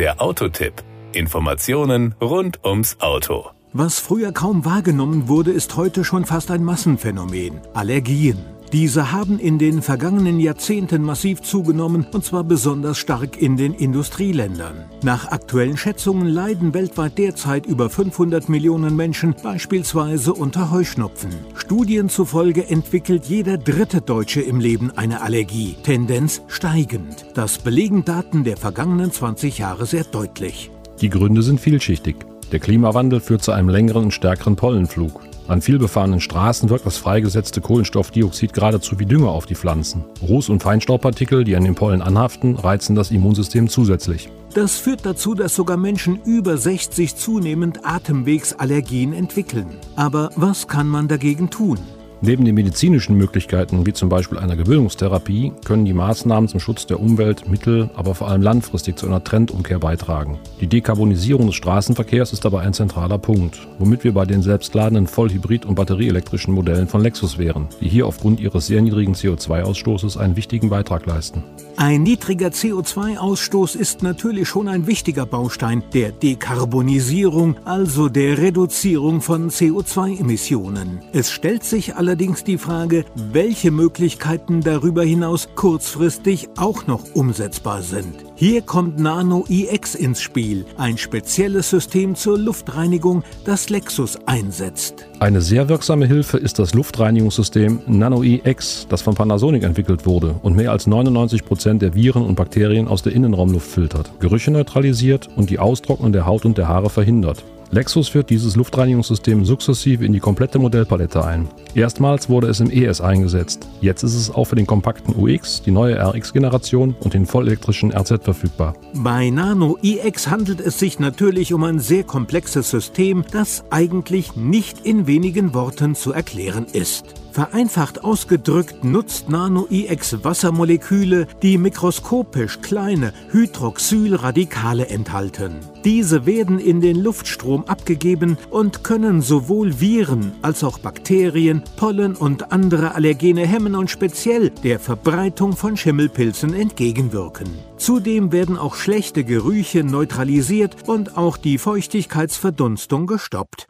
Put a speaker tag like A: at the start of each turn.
A: Der Autotipp. Informationen rund ums Auto.
B: Was früher kaum wahrgenommen wurde, ist heute schon fast ein Massenphänomen. Allergien. Diese haben in den vergangenen Jahrzehnten massiv zugenommen, und zwar besonders stark in den Industrieländern. Nach aktuellen Schätzungen leiden weltweit derzeit über 500 Millionen Menschen beispielsweise unter Heuschnupfen. Studien zufolge entwickelt jeder dritte Deutsche im Leben eine Allergie, Tendenz steigend. Das belegen Daten der vergangenen 20 Jahre sehr deutlich.
C: Die Gründe sind vielschichtig. Der Klimawandel führt zu einem längeren und stärkeren Pollenflug. An vielbefahrenen Straßen wirkt das freigesetzte Kohlenstoffdioxid geradezu wie Dünger auf die Pflanzen. Ruß- und Feinstaubpartikel, die an den Pollen anhaften, reizen das Immunsystem zusätzlich.
B: Das führt dazu, dass sogar Menschen über 60 zunehmend Atemwegsallergien entwickeln. Aber was kann man dagegen tun?
C: Neben den medizinischen Möglichkeiten, wie zum Beispiel einer Gewöhnungstherapie, können die Maßnahmen zum Schutz der Umwelt mittel-, aber vor allem langfristig zu einer Trendumkehr beitragen. Die Dekarbonisierung des Straßenverkehrs ist dabei ein zentraler Punkt, womit wir bei den selbstladenden Vollhybrid- und batterieelektrischen Modellen von Lexus wären, die hier aufgrund ihres sehr niedrigen CO2-Ausstoßes einen wichtigen Beitrag leisten.
B: Ein niedriger CO2-Ausstoß ist natürlich schon ein wichtiger Baustein der Dekarbonisierung, also der Reduzierung von CO2-Emissionen. Es stellt sich allerdings die Frage, welche Möglichkeiten darüber hinaus kurzfristig auch noch umsetzbar sind. Hier kommt Nano iX ins Spiel, ein spezielles System zur Luftreinigung, das Lexus einsetzt.
C: Eine sehr wirksame Hilfe ist das Luftreinigungssystem Nano iX, das von Panasonic entwickelt wurde und mehr als 99 Prozent der Viren und Bakterien aus der Innenraumluft filtert, Gerüche neutralisiert und die Austrocknung der Haut und der Haare verhindert. Lexus führt dieses Luftreinigungssystem sukzessive in die komplette Modellpalette ein. Erstmals wurde es im ES eingesetzt. Jetzt ist es auch für den kompakten UX, die neue RX-Generation und den vollelektrischen RZ verfügbar.
B: Bei Nano iX handelt es sich natürlich um ein sehr komplexes System, das eigentlich nicht in wenigen Worten zu erklären ist. Vereinfacht ausgedrückt nutzt Nano iX Wassermoleküle, die mikroskopisch kleine Hydroxylradikale enthalten. Diese werden in den Luftstrom abgegeben und können sowohl Viren als auch Bakterien, Pollen und andere Allergene hemmen und speziell der Verbreitung von Schimmelpilzen entgegenwirken. Zudem werden auch schlechte Gerüche neutralisiert und auch die Feuchtigkeitsverdunstung gestoppt.